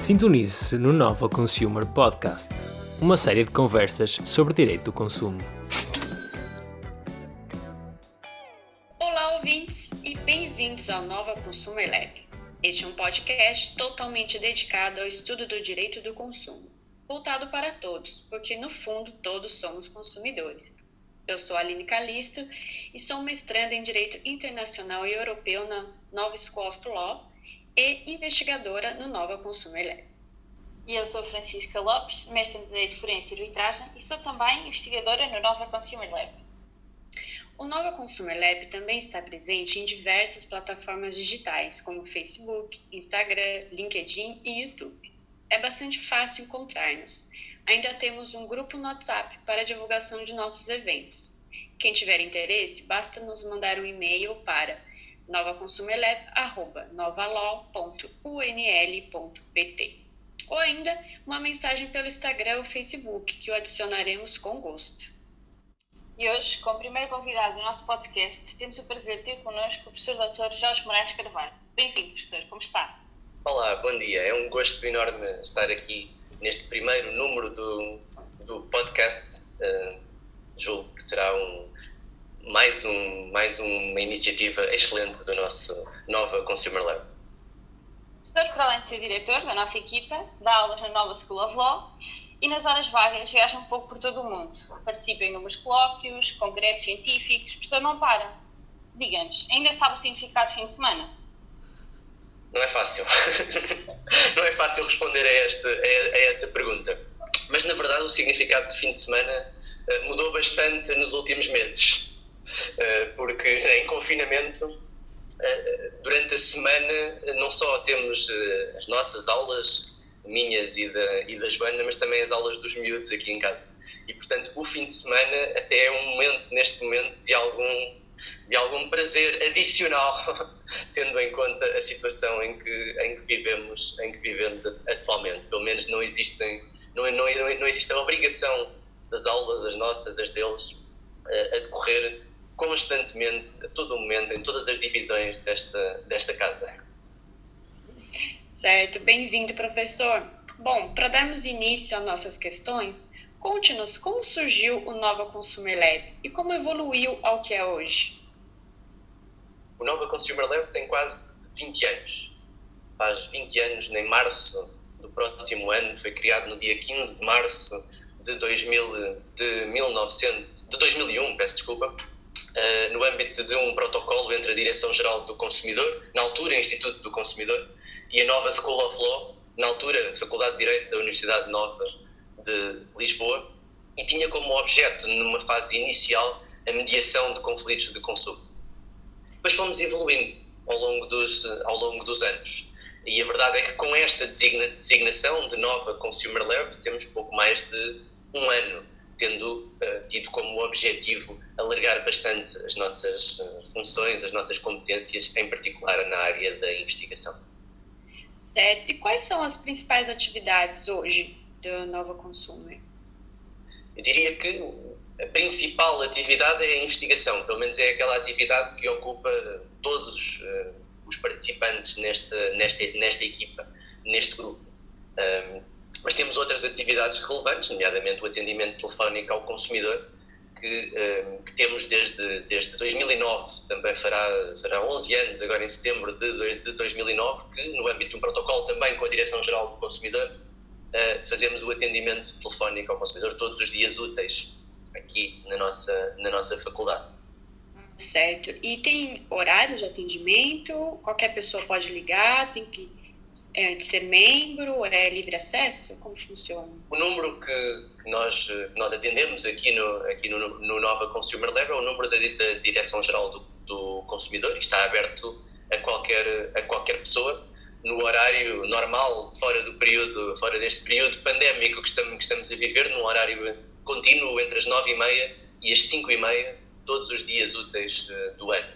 Sintonize-se no Nova Consumer Podcast, uma série de conversas sobre direito do consumo. Olá, ouvintes, e bem-vindos ao Nova Consumer Lab. Este é um podcast totalmente dedicado ao estudo do direito do consumo, voltado para todos, porque no fundo todos somos consumidores. Eu sou Aline Calisto e sou mestranda em Direito Internacional e Europeu na Nova School of Law e investigadora no Nova Consumer Lab. E eu sou Francisca Lopes, mestre em Direito Forense e Arbitragem e sou também investigadora no Nova Consumer Lab. O Nova Consumer Lab também está presente em diversas plataformas digitais, como Facebook, Instagram, LinkedIn e YouTube. É bastante fácil encontrar-nos. Ainda temos um grupo no WhatsApp para divulgação de nossos eventos. Quem tiver interesse, basta nos mandar um e-mail para novaconsumerlab.novalaw.unl.pt ou ainda uma mensagem pelo Instagram ou Facebook, que o adicionaremos com gosto. E hoje, como primeiro convidado do nosso podcast, temos o prazer de ter connosco o professor Dr. Jorge Moraes Carvalho. Bem-vindo, professor, como está? Olá, bom dia. É um gosto enorme estar aqui neste primeiro número do, do podcast. Uh, julgo que será um, mais, um, mais uma iniciativa excelente do nosso Nova Consumer Lab. O professor, para além de ser diretor da nossa equipa, dá aulas na Nova School of Law e nas horas vagas viaja um pouco por todo o mundo. Participa em inúmeros colóquios, congressos científicos, o professor não para. Diga-nos, ainda sabe o significado de fim de semana? Não é fácil. não é fácil responder a, esta, a, a essa pergunta. Mas, na verdade, o significado de fim de semana uh, mudou bastante nos últimos meses. Uh, porque em confinamento, uh, durante a semana, não só temos as nossas aulas, minhas e da, e da Joana, mas também as aulas dos miúdos aqui em casa. E, portanto, o fim de semana até é um momento, neste momento, de algum, de algum prazer adicional tendo em conta a situação em que, em que, vivemos, em que vivemos atualmente. Pelo menos não, existem, não, não, não existe a obrigação das aulas, as nossas, as deles, a, a decorrer constantemente, a todo momento, em todas as divisões desta, desta casa. Certo, bem-vindo, professor. Bom, para darmos início às nossas questões, conte-nos como surgiu o Nova Consumer Lab e como evoluiu ao que é hoje. O Nova Consumer Lab tem quase 20 anos. Faz 20 anos, em março do próximo ano, foi criado no dia 15 de março de, 2000, de, 1900, de 2001, peço desculpa, uh, no âmbito de um protocolo entre a Direção-Geral do Consumidor, na altura Instituto do Consumidor, e a nova School of Law, na altura Faculdade de Direito da Universidade Nova de Lisboa, e tinha como objeto, numa fase inicial, a mediação de conflitos de consumo. Depois fomos evoluindo ao longo dos, ao longo dos anos. E a verdade é que com esta designa, designação de nova Consumer Lab temos pouco mais de um ano, tendo uh, tido como objetivo alargar bastante as nossas uh, funções, as nossas competências, em particular na área da investigação. Certo. E quais são as principais atividades hoje da Nova Consumer? Eu diria que a principal atividade é a investigação, pelo menos é aquela atividade que ocupa todos uh, os participantes nesta, nesta, nesta equipa, neste grupo. Um, mas temos outras atividades relevantes, nomeadamente o atendimento telefónico ao consumidor, que, um, que temos desde, desde 2009, também fará, fará 11 anos, agora em setembro de, de 2009, que no âmbito de um protocolo também com a Direção-Geral do Consumidor, uh, fazemos o atendimento telefónico ao consumidor todos os dias úteis aqui na nossa, na nossa faculdade. Certo. E tem horário de atendimento? Qualquer pessoa pode ligar? Tem que é, ser membro? É livre acesso? Como funciona? O número que, nós, que nós atendemos aqui, no, aqui no, no Nova Consumer Lab é o número da, da Direção-Geral do, do Consumidor e está aberto a qualquer, a qualquer pessoa no horário normal, fora do período, fora deste período pandémico que estamos, que estamos a viver, num horário contínuo entre as 9h30 e as 5h30, todos os dias úteis uh, do ano.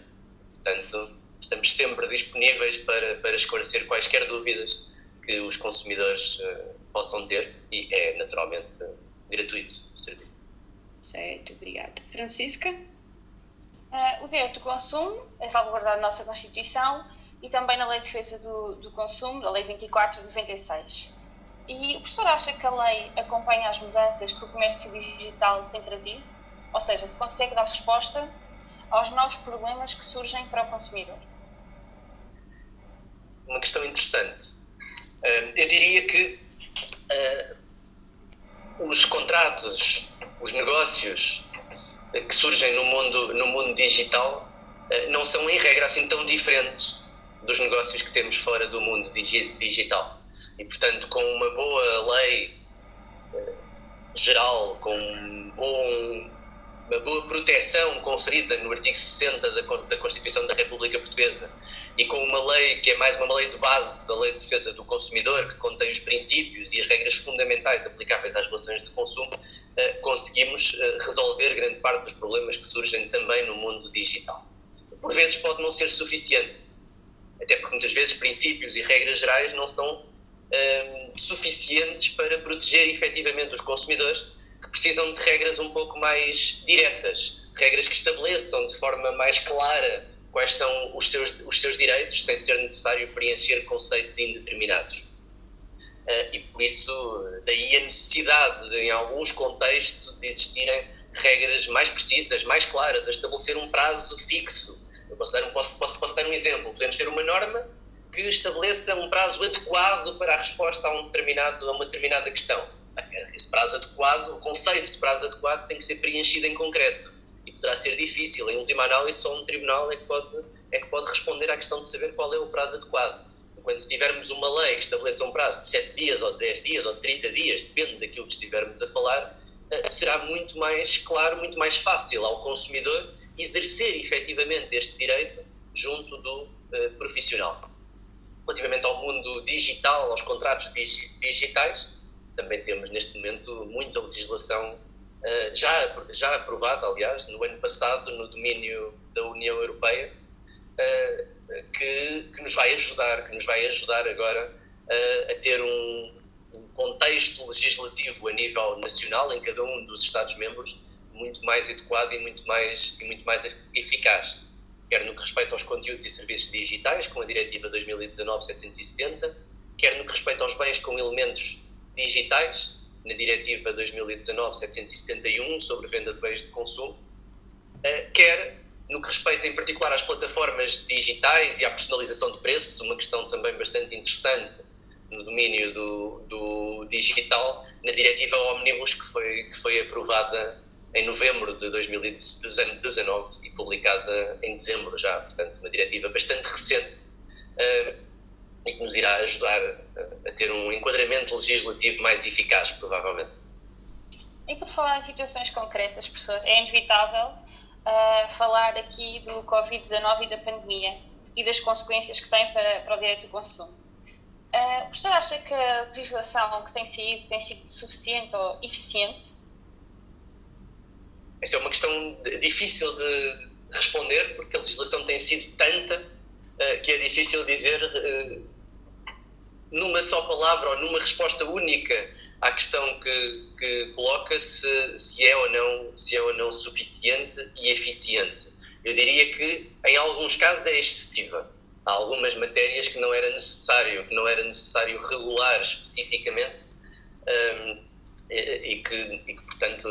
Portanto, estamos sempre disponíveis para, para esclarecer quaisquer dúvidas que os consumidores uh, possam ter e é naturalmente uh, gratuito o serviço. Certo, obrigada. Francisca? o direito do consumo é salvaguardado na nossa Constituição e também na Lei de Defesa do, do Consumo, da Lei 24 de 96. E o professor acha que a lei acompanha as mudanças que o comércio digital tem trazido? Ou seja, se consegue dar resposta aos novos problemas que surgem para o consumidor? Uma questão interessante. Eu diria que uh, os contratos, os negócios que surgem no mundo, no mundo digital uh, não são, em regra, assim tão diferentes dos negócios que temos fora do mundo digi digital. E, portanto, com uma boa lei uh, geral, com um bom uma boa proteção conferida no artigo 60 da, da Constituição da República Portuguesa e com uma lei que é mais uma lei de base, a Lei de Defesa do Consumidor, que contém os princípios e as regras fundamentais aplicáveis às relações de consumo, eh, conseguimos eh, resolver grande parte dos problemas que surgem também no mundo digital. Por vezes pode não ser suficiente, até porque muitas vezes princípios e regras gerais não são eh, suficientes para proteger efetivamente os consumidores precisam de regras um pouco mais diretas, regras que estabeleçam de forma mais clara quais são os seus, os seus direitos, sem ser necessário preencher conceitos indeterminados. Uh, e por isso, daí a necessidade de, em alguns contextos, existirem regras mais precisas, mais claras, a estabelecer um prazo fixo. Eu posso dar posso, posso, posso dar um exemplo. Podemos ter uma norma que estabeleça um prazo adequado para a resposta a, um determinado, a uma determinada questão esse prazo adequado, o conceito de prazo adequado tem que ser preenchido em concreto e poderá ser difícil. Em última análise, só um tribunal é que pode, é que pode responder à questão de saber qual é o prazo adequado. Enquanto se tivermos uma lei que estabeleça um prazo de 7 dias, ou 10 dias, ou 30 dias, depende daquilo que estivermos a falar, eh, será muito mais claro, muito mais fácil ao consumidor exercer efetivamente este direito junto do uh, profissional. Relativamente ao mundo digital, aos contratos digitais, também temos neste momento muita legislação uh, já, já aprovada, aliás, no ano passado, no domínio da União Europeia, uh, que, que, nos vai ajudar, que nos vai ajudar agora uh, a ter um, um, contexto legislativo a nível nacional em cada um dos Estados-membros muito mais adequado e muito mais, e muito mais eficaz quer no que respeita aos conteúdos e serviços digitais, com a Diretiva 2019-770, quer no que respeita aos bens com elementos digitais, na Diretiva 2019-771 sobre venda de bens de consumo, eh, quer no que respeita em particular às plataformas digitais e à personalização de preços, uma questão também bastante interessante no domínio do, do digital, na Diretiva Omnibus, que foi, que foi aprovada em novembro de 2019 e publicada em dezembro já, portanto, uma diretiva bastante recente. Uh, e que nos irá ajudar a, ter um enquadramento legislativo mais eficaz, provavelmente. E por falar em situações concretas, professor, é inevitável uh, falar aqui do Covid-19 e da pandemia e das consequências que tem para, para o direito do consumo. Uh, o professor acha que a legislação que tem sido tem sido suficiente ou eficiente? Essa é uma questão difícil de responder, porque a legislação tem sido tanta uh, que é difícil dizer numa só palavra ou numa resposta única à questão que, que coloca se, se, é ou não, se é ou não suficiente e eficiente. Eu diria que em alguns casos é excessiva. Há algumas matérias que não era necessário, que não era necessário regular especificamente um, e, e, que, e que, portanto,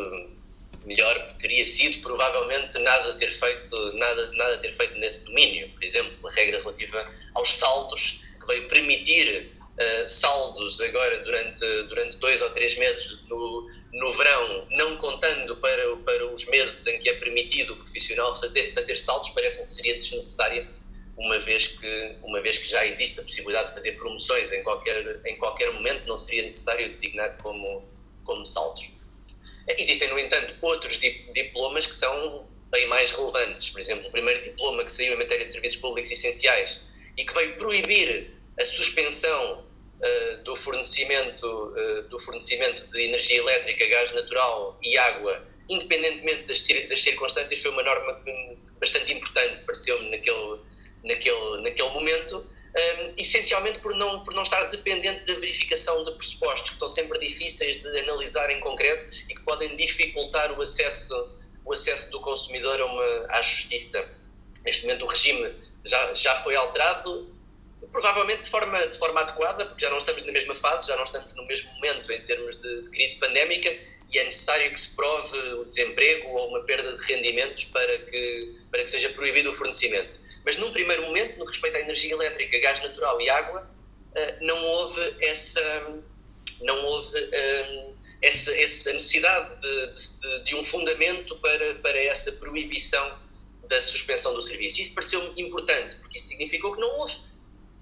melhor teria sido provavelmente nada ter feito nada nada ter feito nesse domínio por exemplo a regra relativa aos saldos que veio permitir uh, saldos agora durante, durante dois ou três meses no, no verão, não contando para, para os meses em que é permitido o profissional fazer, fazer saldos, parece-me que seria desnecessária, uma vez, que, uma vez que já existe a possibilidade de fazer promoções em qualquer, em qualquer momento, não seria necessário designar como, como saldos. Existem, no entanto, outros diplomas que são bem mais relevantes. Por exemplo, o primeiro diploma que saiu em matéria de serviços públicos essenciais e que veio proibir a suspensão uh, do, fornecimento, uh, do fornecimento de energia elétrica, gás natural e água, independentemente das, das circunstâncias, foi uma norma que, bastante importante, pareceu-me naquele, naquele, naquele momento, um, eh, essencialmente por não, por não estar dependente da verificação de pressupostos, que são sempre difíceis de analisar em concreto e que podem dificultar o acesso, o acesso do consumidor uma, à justiça. Neste momento o regime já, já foi alterado, provavelmente de forma, de forma adequada, porque já não estamos na mesma fase, já não estamos no mesmo momento em termos de, de crise pandémica e é necessário que se prove o desemprego ou uma perda de rendimentos para que, para que seja proibido o fornecimento. Mas num primeiro momento, no respeito à energia elétrica, gás natural e água, eh, não houve essa, não houve um, essa, essa necessidade de, de, de, um fundamento para, para essa proibição da suspensão do serviço. Isso pareceu importante, porque isso significou que não houve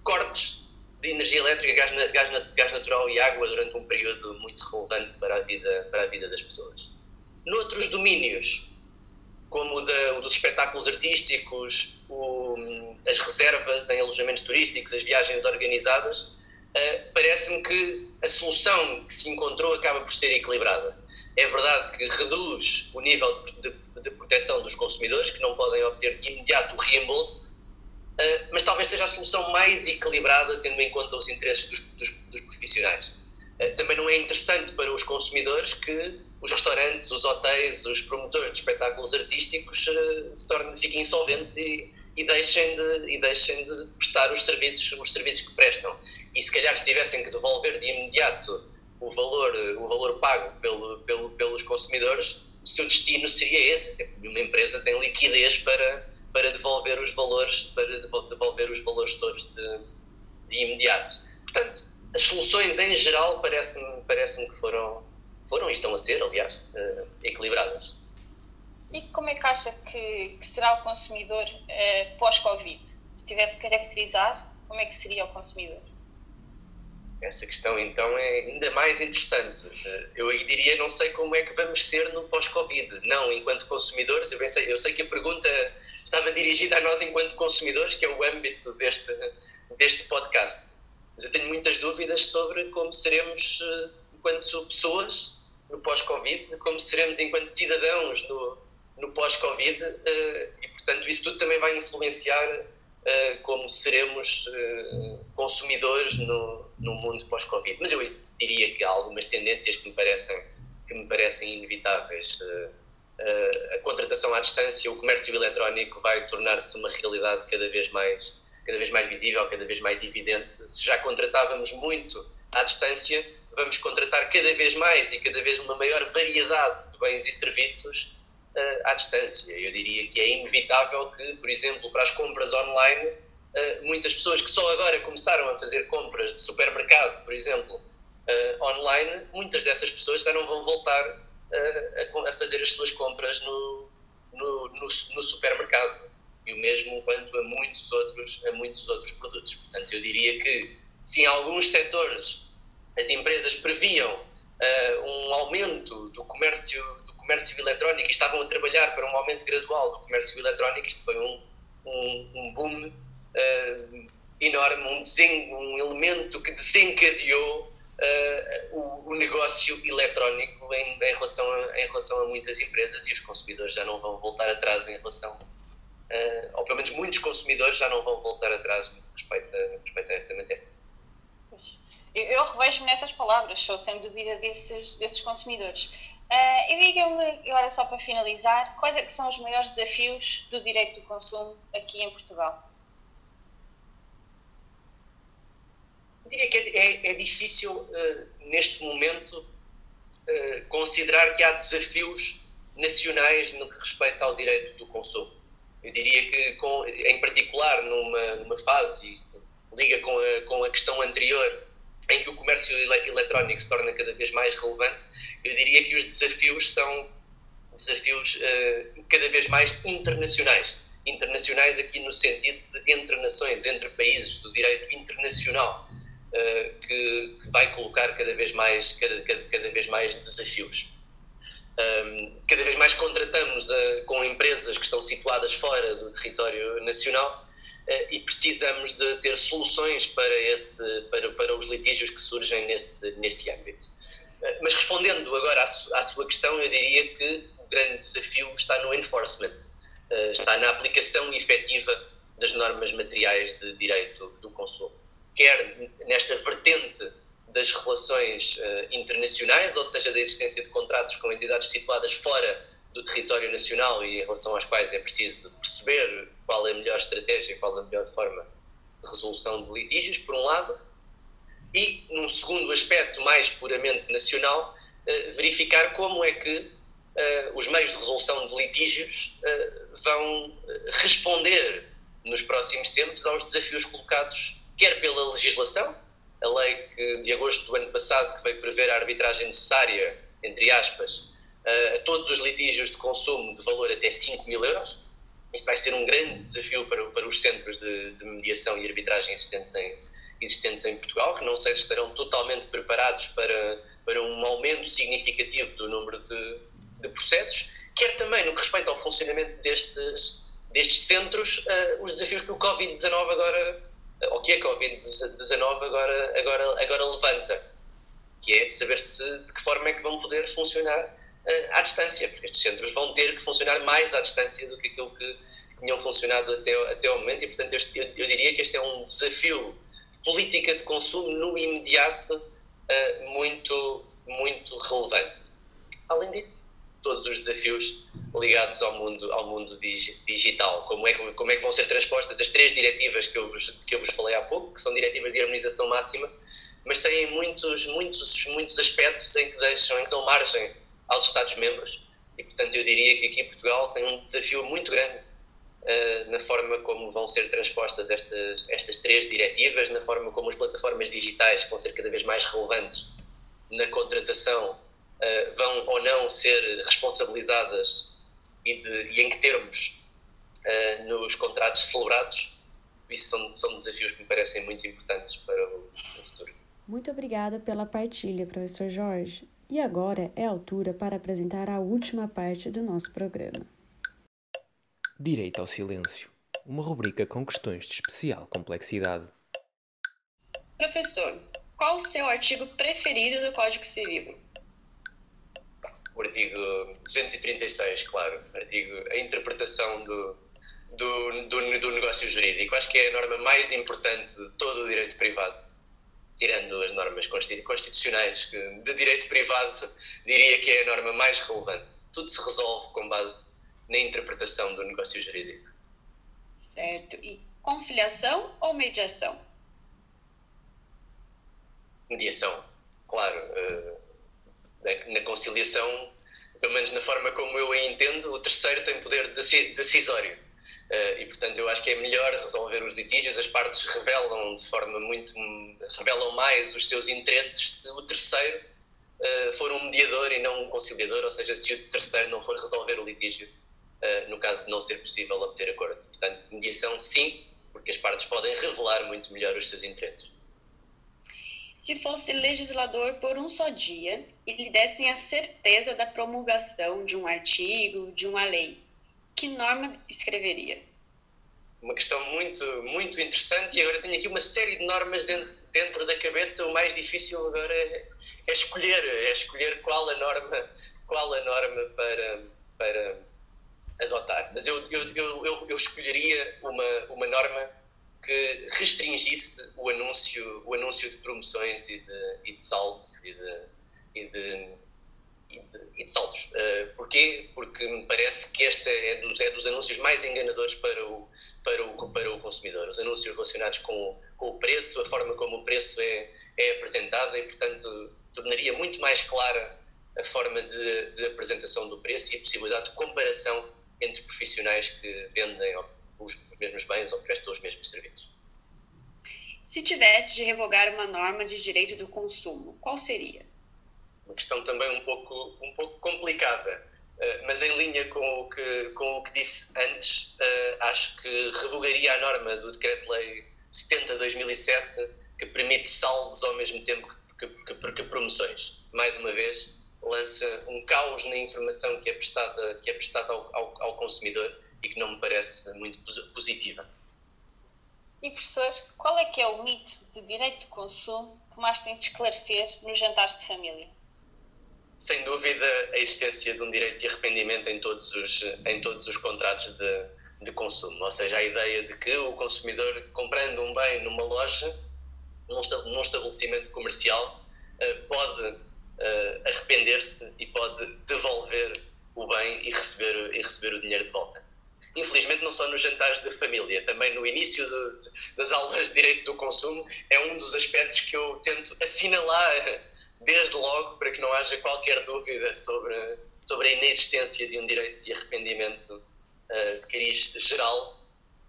cortes de energia elétrica, gás, gás, gás natural e água durante um período muito relevante para a vida, para a vida das pessoas. Noutros domínios, como o, da, o dos espetáculos artísticos, o, as reservas em alojamentos turísticos, as viagens organizadas, uh, parece-me que a solução que se encontrou acaba por ser equilibrada. É verdade que reduz o nível de, de, de proteção dos consumidores, que não podem obter de imediato o reembolso, uh, mas talvez seja a solução mais equilibrada, tendo em conta os interesses dos, dos, dos profissionais. Uh, também não é interessante para os consumidores que os restaurantes, os hotéis, os promotores de espetáculos artísticos se tornem, fiquem insolventes e, e, deixem de, e deixem de prestar os serviços, os serviços que prestam e se calhar se tivessem que devolver de imediato o valor, o valor pago pelo, pelo, pelos consumidores, o seu destino seria esse. Uma empresa tem liquidez para, para devolver os valores, para devolver os valores todos de, de imediato. Portanto, as soluções em geral parecem-me parece que foram, foram e estão a ser, aliás, uh, equilibradas. E como é que acha que, que será o consumidor uh, pós-Covid? Se tivesse que caracterizar, como é que seria o consumidor? Essa questão então é ainda mais interessante. Eu diria, não sei como é que vamos ser no pós-Covid. Não, enquanto consumidores, eu, pensei, eu sei que a pergunta estava dirigida a nós enquanto consumidores, que é o âmbito deste, deste podcast. Mas eu tenho muitas dúvidas sobre como seremos eh, enquanto pessoas no pós-Covid, como seremos enquanto cidadãos no, no pós-Covid, eh, e portanto isso tudo também vai influenciar eh, como seremos consumidores no, no mundo pós-Covid. Mas eu diria que há algumas tendências que me parecem, que me parecem inevitáveis. Uh, a contratação à distância, o comércio eletrónico vai tornar-se uma realidade cada vez mais cada vez mais visível, cada vez mais evidente. Se já contratávamos muito à distância, vamos contratar cada vez mais e cada vez uma maior variedade de bens e serviços uh, à distância. Eu diria que é inevitável que, por exemplo, para as compras online, uh, muitas pessoas que só agora começaram a fazer compras de supermercado, por exemplo, uh, online, muitas dessas pessoas já não vão voltar a, a, fazer as suas compras no, no, no, no, supermercado. E o mesmo quanto a muitos outros, a muitos outros produtos. Portanto, eu diria que se em alguns setores as empresas previam um aumento do comércio, do comércio eletrónico e estavam a trabalhar para um aumento gradual do comércio eletrónico, isto foi um, um, um boom uh, enorme, um, desen, um elemento que desencadeou uh, o, o, negócio eletrónico em, em, relação a, em relação a muitas empresas e os consumidores já não vão voltar atrás em relação, uh, ou pelo menos muitos consumidores já não vão voltar atrás no respeito a, no respeito a esta matéria. Eu revejo-me nessas palavras, sou sem dúvida desses, desses consumidores. Uh, e diga-me, agora só para finalizar, quais é que são os maiores desafios do direito do consumo aqui em Portugal? Diria que é, é, é difícil, uh, neste momento, uh, considerar que há desafios nacionais no que respeita ao direito do consumo. Eu diria que, com, em particular, numa, numa fase, isto liga com a, com a questão anterior, em que o comércio eletrónico se torna cada vez mais relevante, eu diria que os desafios são desafios uh, cada vez mais internacionais. Internacionais aqui no sentido de entre nações, entre países, do direito internacional. Eh, que, que, vai colocar cada vez mais, cada, cada, cada vez mais desafios. Um, cada vez mais contratamos uh, com empresas que estão situadas fora do território nacional uh, e precisamos de ter soluções para, esse, para, para os litígios que surgem nesse, nesse âmbito. Uh, mas respondendo agora à, su, à, sua questão, eu diria que o grande desafio está no enforcement, está na aplicação efetiva das normas materiais de direito do consumo quer nesta vertente das relações uh, internacionais, ou seja, da existência de contratos com entidades situadas fora do território nacional e em relação às quais é preciso perceber qual é a melhor estratégia, qual é a melhor forma resolução de litígios, por um lado, e, num segundo aspecto mais puramente nacional, uh, verificar como é que uh, os meios de resolução de litígios vão responder nos próximos tempos aos desafios colocados, quer pela legislação, a lei que, de agosto do ano passado, que veio prever a arbitragem necessária, entre aspas, a todos os litígios de consumo de valor até 5 mil euros. Isto vai ser um grande desafio para, para os centros de, de mediação e arbitragem existentes em, existentes em Portugal, que não sei se estarão totalmente preparados para, para um aumento significativo do número de, de processos, quer também no que respeita ao funcionamento destes, destes centros, uh, os desafios que o Covid-19 agora, ou que a Covid-19 agora, agora, agora levanta, que é saber se, de que forma é que vão poder funcionar uh, à distância, porque estes centros vão ter que funcionar mais à distância do que aquilo que tinham funcionado até, até ao momento, e portanto eu, eu diria que este é um desafio política de consumo no imediato uh, muito, muito relevante. Além disso, todos os desafios ligados ao mundo, ao mundo digital, como é, que, como é que vão ser transpostas as três diretivas que eu, vos, que eu vos falei há pouco, que são diretivas de harmonização máxima, mas têm muitos, muitos, muitos aspectos em que deixam, em que dão margem aos Estados-membros, e portanto eu diria que aqui Portugal tem um desafio muito grande uh, na forma como vão ser transpostas estas, estas três diretivas, na forma como as plataformas digitais vão ser cada vez mais relevantes na contratação, uh, vão ou não ser responsabilizadas e, de, e em que termos uh, nos contratos celebrados. Isso são, são desafios que me parecem muito importantes para o, o futuro. Muito obrigada pela partilha, professor Jorge. E agora é a altura para apresentar a última parte do nosso programa. Direito ao Silêncio, uma rubrica com questões de especial complexidade. Professor, qual o seu artigo preferido do Código Civil? O artigo 236, claro. Artigo, a interpretação do, do, do, do negócio jurídico. Acho que é a norma mais importante de todo o direito privado tirando as normas constitucionais de direito privado, diria que é a norma mais relevante. Tudo se resolve com base na interpretação do negócio jurídico. Certo. E conciliação ou mediação? Mediação, claro. Eh, na conciliação, pelo menos na forma como eu a entendo, o terceiro tem poder decisório. Eh, e portanto eu acho que é melhor resolver os litígios, as partes revelam de forma muito revelam mais os seus interesses se o terceiro uh, for um mediador e não um conciliador, ou seja, se o terceiro não for resolver o litígio uh, no caso de não ser possível obter acordo. Portanto, mediação sim, porque as partes podem revelar muito melhor os seus interesses. Se fosse legislador por um só dia e lhe dessem a certeza da promulgação de um artigo, de uma lei, que norma escreveria? Uma questão muito, muito interessante e agora tenho aqui uma série de normas dentro, dentro da cabeça. O mais difícil agora é, é escolher, é escolher qual a norma, qual a norma para, para adotar. Mas eu, eu, eu, eu, escolheria uma, uma norma que restringisse o anúncio, o anúncio de promoções e de, e de saldos e de, e de, e de, e de saldos. Uh, porquê? Porque me parece que este é dos, é dos anúncios mais enganadores para o, para o, para o consumidor. Os anúncios relacionados com, com o preço, a forma como o preço é, é apresentado e, portanto, tornaria muito mais clara a forma de, de apresentação do preço e a possibilidade de comparação entre profissionais que vendem os, os mesmos bens ou prestam os mesmos serviços. Se tivesse de revogar uma norma de direito do consumo, qual seria? Uma questão também um pouco, um pouco complicada, uh, mas em linha com o que, com o que disse antes, uh, acho que revogaria a norma do Decreto-Lei 70-2007 que permite saldos ao mesmo tempo que, que, que, que promoções. Mais uma vez, lança um caos na informação que é prestada, que é prestada ao, ao, ao consumidor e que não me parece muito positiva. E professor, qual é que é o mito de direito de consumo que mais tem de esclarecer nos jantares de família? Sem dúvida, a existência de um direito de arrependimento em todos os, em todos os contratos de, de consumo. Ou seja, a ideia de que o consumidor, comprando um bem numa loja, num estabelecimento comercial, eh, pode uh, arrepender-se e pode devolver o bem e receber, e receber o dinheiro de volta. Infelizmente não só nos jantares de família, também no início de, das aulas de Direito do Consumo, é um dos aspectos que eu tento assinalar desde logo para que não haja qualquer dúvida sobre, sobre a inexistência de um direito de arrependimento uh, de cariz geral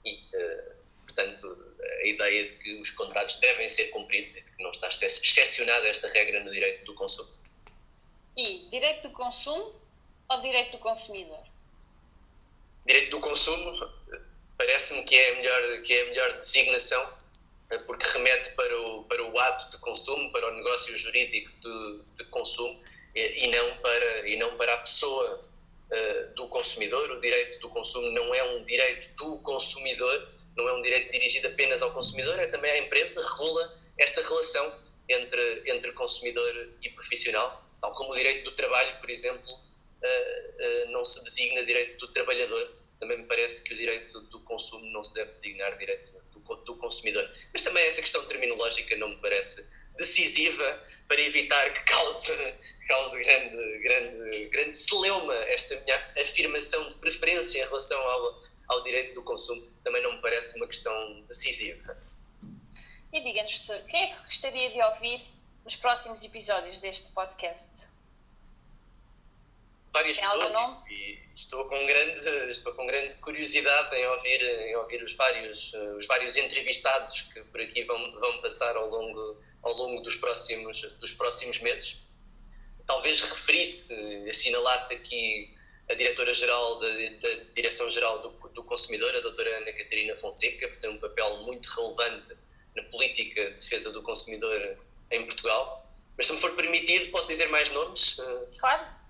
e, uh, portanto, a ideia de que os contratos devem ser cumpridos e de que não está excepcionada esta regra no direito do consumo. E direito do consumo ou direito do consumidor? Direito do consumo parece-me que, é a melhor, que é a melhor designação eh, porque remete para o, para o ato de consumo, para o negócio jurídico de, de consumo e, e, não para, e não para a pessoa uh, do consumidor. O direito do consumo não é um direito do consumidor, não é um direito dirigido apenas ao consumidor, é também à empresa, regula esta relação entre, entre consumidor e profissional, tal como o direito do trabalho, por exemplo, uh, uh, não se designa direito do trabalhador. Também me parece que o direito do consumo não se deve designar direito do consumidor. Mas também essa questão terminológica não me parece decisiva para evitar que cause, cause grande, grande, grande celeuma esta minha afirmação de preferência em relação ao, ao direito do consumo. Também não me parece uma questão decisiva. E diga-nos, professor, quem é que gostaria de ouvir nos próximos episódios deste podcast? Várias Tem pessoas e, estou com grande estou com grande curiosidade em ouvir em ouvir os vários os vários entrevistados que por aqui vão vão passar ao longo ao longo dos próximos dos próximos meses talvez referisse assinalasse aqui a diretora-geral da, da Direção-Geral do, do Consumidor, a doutora Ana Catarina Fonseca, que tem um papel muito relevante na política de defesa do consumidor em Portugal. Mas se me for permitido, posso dizer mais nomes? Claro.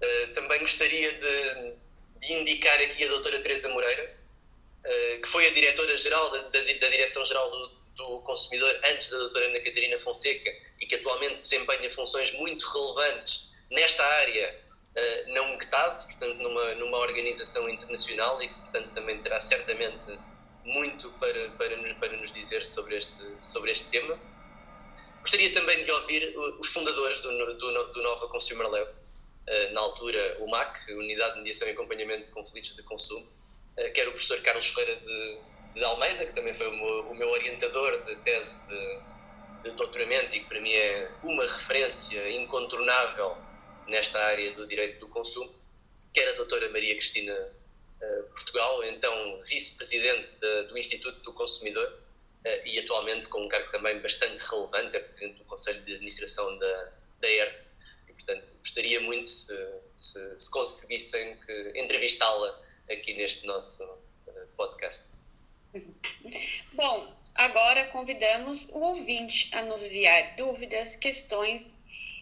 Eh, também gostaria de, de, indicar aqui a doutora Teresa Moreira, uh, que foi a diretora-geral da, da, da Direção-Geral do, do, Consumidor antes da doutora Ana Catarina Fonseca e que atualmente desempenha funções muito relevantes nesta área uh, na UNCTAD, portanto numa, numa organização internacional e que portanto também terá certamente muito para, para, nos, para nos dizer sobre este, sobre este tema. Gostaria também de ouvir os fundadores do, do, do Nova Consumer Lab, na altura o MAC, Unidade de Mediação e Acompanhamento de Conflitos de Consumo, eh, que era o professor Carlos Ferreira de, de Almeida, que também foi o meu, o meu orientador de tese de, de, doutoramento e que para mim é uma referência incontornável nesta área do direito do consumo, que era a doutora Maria Cristina uh, Portugal, então vice-presidente do Instituto do Consumidor e atualmente com um cargo também bastante relevante, é presidente do Conselho de Administração da, da ERSE, Portanto, gostaria muito se, se, se conseguissem entrevistá-la aqui neste nosso eh, podcast. Bom, agora convidamos o ouvinte a nos enviar dúvidas, questões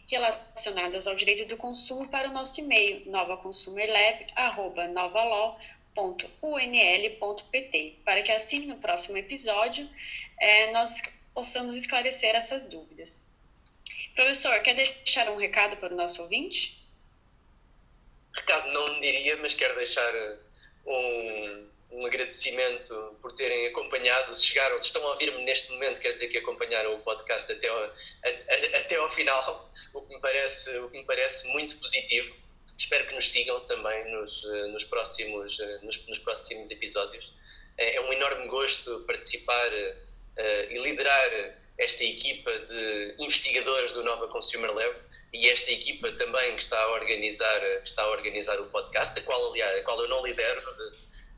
relacionadas ao direito do consumo para o nosso e-mail novaconsumerlab.novaló.unl.pt para que assim no próximo episódio é, nós possamos esclarecer essas dúvidas. Professor, quer deixar um recado para o nosso ouvinte? Recado não diria, mas quero deixar uh, um, um agradecimento por terem acompanhado. Se chegaram, se estão a ouvir-me neste momento, quer dizer que acompanharam o podcast até ao, a, a, até ao final, o que, me parece, o que me parece muito positivo. Espero que nos sigam também nos, uh, nos, próximos, uh, nos, nos próximos episódios. É um enorme gosto participar e liderar esta equipa de investigadores do Nova Consumer Lab e esta equipa também que está a organizar, está a organizar o podcast, a qual, aliás, a qual eu não lidero.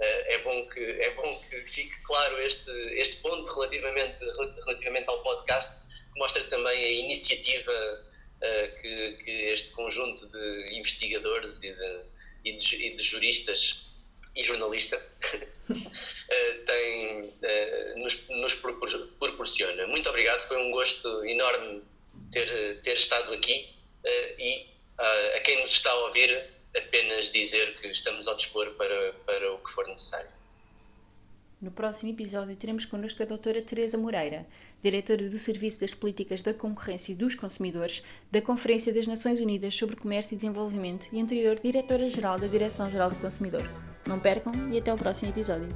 Eh, é bom que, é bom que fique claro este, este ponto relativamente, relativamente ao podcast, que mostra também a iniciativa uh, que, que este conjunto de investigadores e de, e de, e de juristas e jornalista eh, tem, uh, nos, nos proporciona. Muito obrigado, foi um gosto enorme ter, ter estado aqui uh, e a quem nos está a ouvir apenas dizer que estamos ao dispor para, para o que for necessário. No próximo episódio teremos connosco a doutora Teresa Moreira, diretora do Serviço das Políticas da Concorrência e dos Consumidores da Conferência das Nações Unidas sobre Comércio e Desenvolvimento e anterior diretora-geral da Direção-Geral do Consumidor. Não percam e até o próximo episódio.